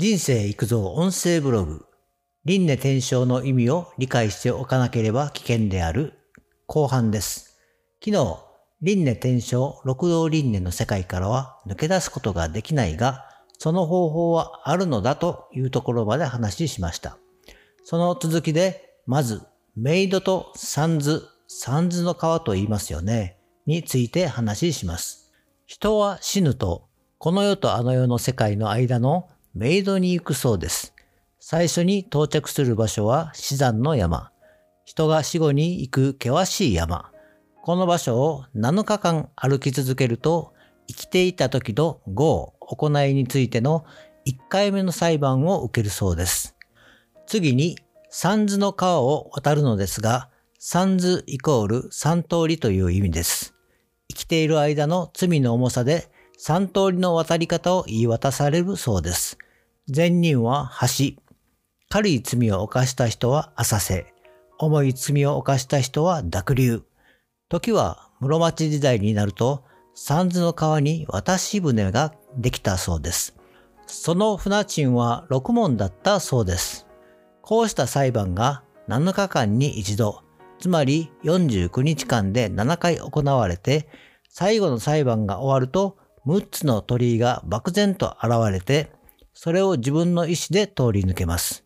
人生育造音声ブログ。輪廻転生の意味を理解しておかなければ危険である後半です。昨日、輪廻転生六道輪廻の世界からは抜け出すことができないが、その方法はあるのだというところまで話しました。その続きで、まず、メイドとサンズ、サンズの川と言いますよね、について話します。人は死ぬと、この世とあの世の世界の間のメイドに行くそうです。最初に到着する場所は死山の山。人が死後に行く険しい山。この場所を7日間歩き続けると、生きていた時の業、行いについての1回目の裁判を受けるそうです。次に、三途の川を渡るのですが、三途イコール三通りという意味です。生きている間の罪の重さで三通りの渡り方を言い渡されるそうです。善人は橋、軽い罪を犯した人は浅瀬、重い罪を犯した人は濁流。時は室町時代になると、三途の川に渡し船ができたそうです。その船賃は6門だったそうです。こうした裁判が7日間に一度、つまり49日間で7回行われて、最後の裁判が終わると6つの鳥居が漠然と現れて、それを自分の意思で通り抜けます。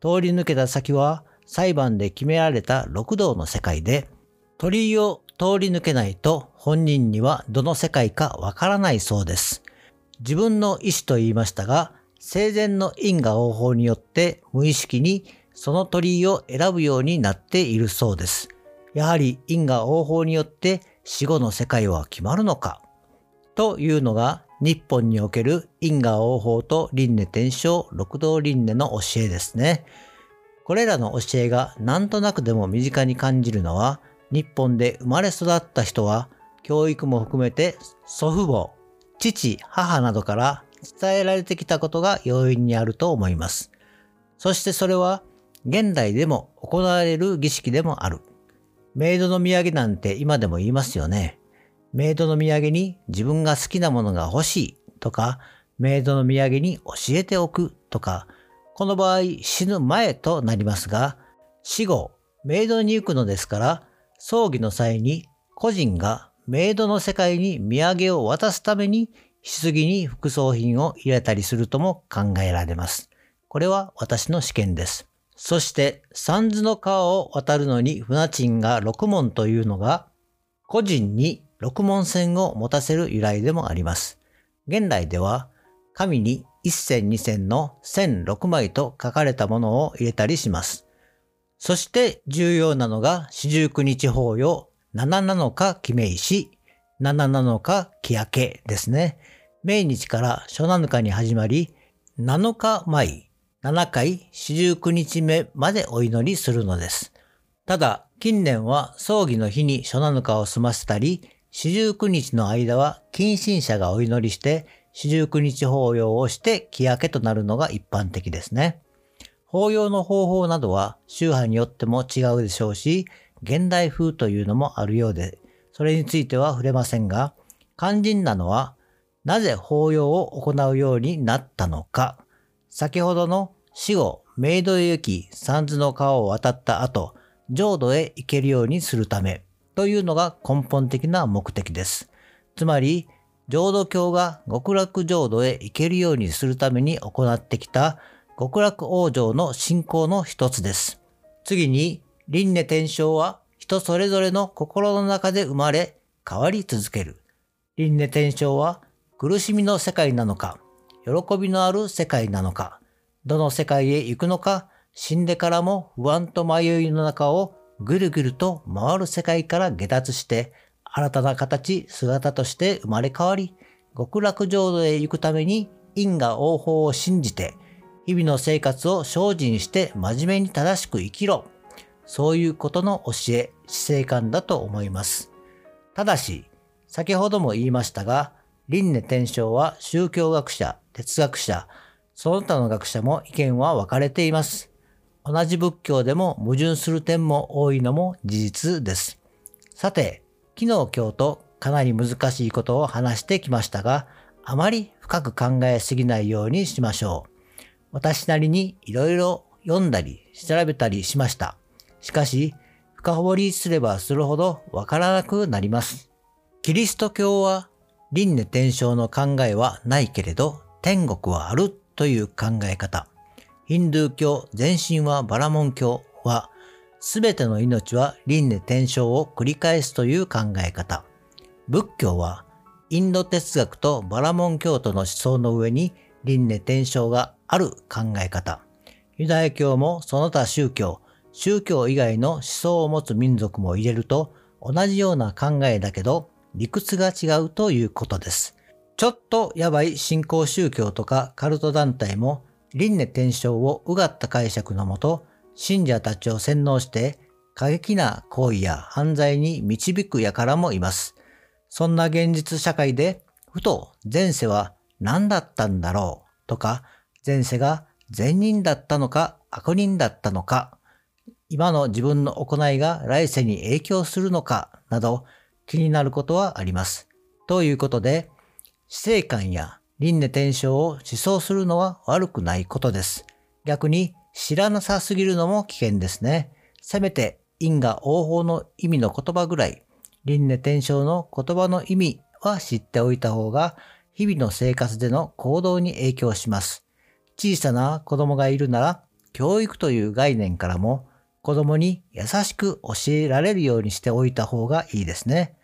通り抜けた先は裁判で決められた六道の世界で、鳥居を通り抜けないと本人にはどの世界かわからないそうです。自分の意思と言いましたが、生前の因果応報によって無意識にその鳥居を選ぶようになっているそうです。やはり因果応報によって死後の世界は決まるのかというのが日本における因果応報と輪廻転生六道輪廻の教えですね。これらの教えがなんとなくでも身近に感じるのは日本で生まれ育った人は教育も含めて祖父母、父、母などから伝えられてきたことが要因にあると思います。そしてそれは現代でも行われる儀式でもある。メイドの土産なんて今でも言いますよね。メイドの土産に自分が好きなものが欲しいとか、メイドの土産に教えておくとか、この場合死ぬ前となりますが、死後、メイドに行くのですから、葬儀の際に個人がメイドの世界に土産を渡すために棺に副葬品を入れたりするとも考えられます。これは私の試験です。そして、三途の川を渡るのに船賃が6門というのが、個人に6門線を持たせる由来でもあります。現代では、紙に1線2線の線6枚と書かれたものを入れたりします。そして重要なのが四十九日法要7なのか記名し、7なのか木明けですね。命日から初七日に始まり、7日前、7回四十九日目までお祈りするのです。ただ、近年は葬儀の日に初七日を済ませたり、四十九日の間は近親者がお祈りして、四十九日法要をして木明けとなるのが一般的ですね。法要の方法などは宗派によっても違うでしょうし、現代風というのもあるようで、それについては触れませんが、肝心なのは、なぜ法要を行うようになったのか、先ほどの死後、メイドへ行き、三途の川を渡った後、浄土へ行けるようにするため、というのが根本的な目的です。つまり、浄土教が極楽浄土へ行けるようにするために行ってきた極楽往生の信仰の一つです。次に、輪廻転生は人それぞれの心の中で生まれ変わり続ける。輪廻転生は苦しみの世界なのか、喜びのある世界なのか、どの世界へ行くのか、死んでからも不安と迷いの中をぐるぐると回る世界から下脱して、新たな形、姿として生まれ変わり、極楽浄土へ行くために因果応報を信じて、日々の生活を精進して真面目に正しく生きろ。そういうことの教え、死生観だと思います。ただし、先ほども言いましたが、輪廻転生は宗教学者、哲学者、その他の学者も意見は分かれています。同じ仏教でも矛盾する点も多いのも事実です。さて、昨日今日とかなり難しいことを話してきましたが、あまり深く考えすぎないようにしましょう。私なりに色々読んだり調べたりしました。しかし、深掘りすればするほどわからなくなります。キリスト教は輪廻転生の考えはないけれど天国はあるという考え方。ヒンドゥー教、全身はバラモン教はすべての命は輪廻転生を繰り返すという考え方。仏教はインド哲学とバラモン教徒の思想の上に輪廻転生がある考え方。ユダヤ教もその他宗教、宗教以外の思想を持つ民族も入れると同じような考えだけど理屈が違うということです。ちょっとやばい信仰宗教とかカルト団体も輪廻転生をうがった解釈のもと信者たちを洗脳して過激な行為や犯罪に導く輩もいます。そんな現実社会でふと前世は何だったんだろうとか前世が善人だったのか悪人だったのか今の自分の行いが来世に影響するのかなど気になることはあります。ということで、死生観や輪廻転生を思想するのは悪くないことです。逆に知らなさすぎるのも危険ですね。せめて因果応報の意味の言葉ぐらい、輪廻転生の言葉の意味は知っておいた方が、日々の生活での行動に影響します。小さな子供がいるなら、教育という概念からも子供に優しく教えられるようにしておいた方がいいですね。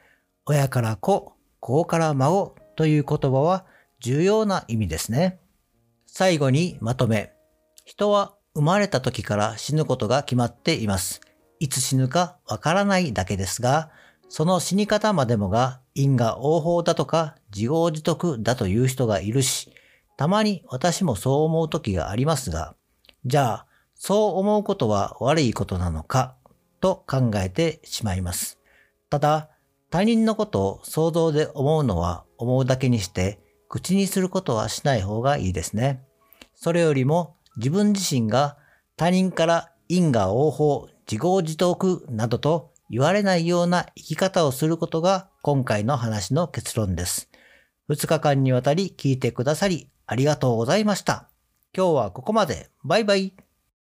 親から子、子から孫という言葉は重要な意味ですね。最後にまとめ。人は生まれた時から死ぬことが決まっています。いつ死ぬかわからないだけですが、その死に方までもが因果応報だとか自業自得だという人がいるし、たまに私もそう思う時がありますが、じゃあそう思うことは悪いことなのかと考えてしまいます。ただ、他人のことを想像で思うのは思うだけにして、口にすることはしない方がいいですね。それよりも自分自身が他人から因果応報、自業自得などと言われないような生き方をすることが今回の話の結論です。2日間にわたり聞いてくださりありがとうございました。今日はここまで。バイバイ。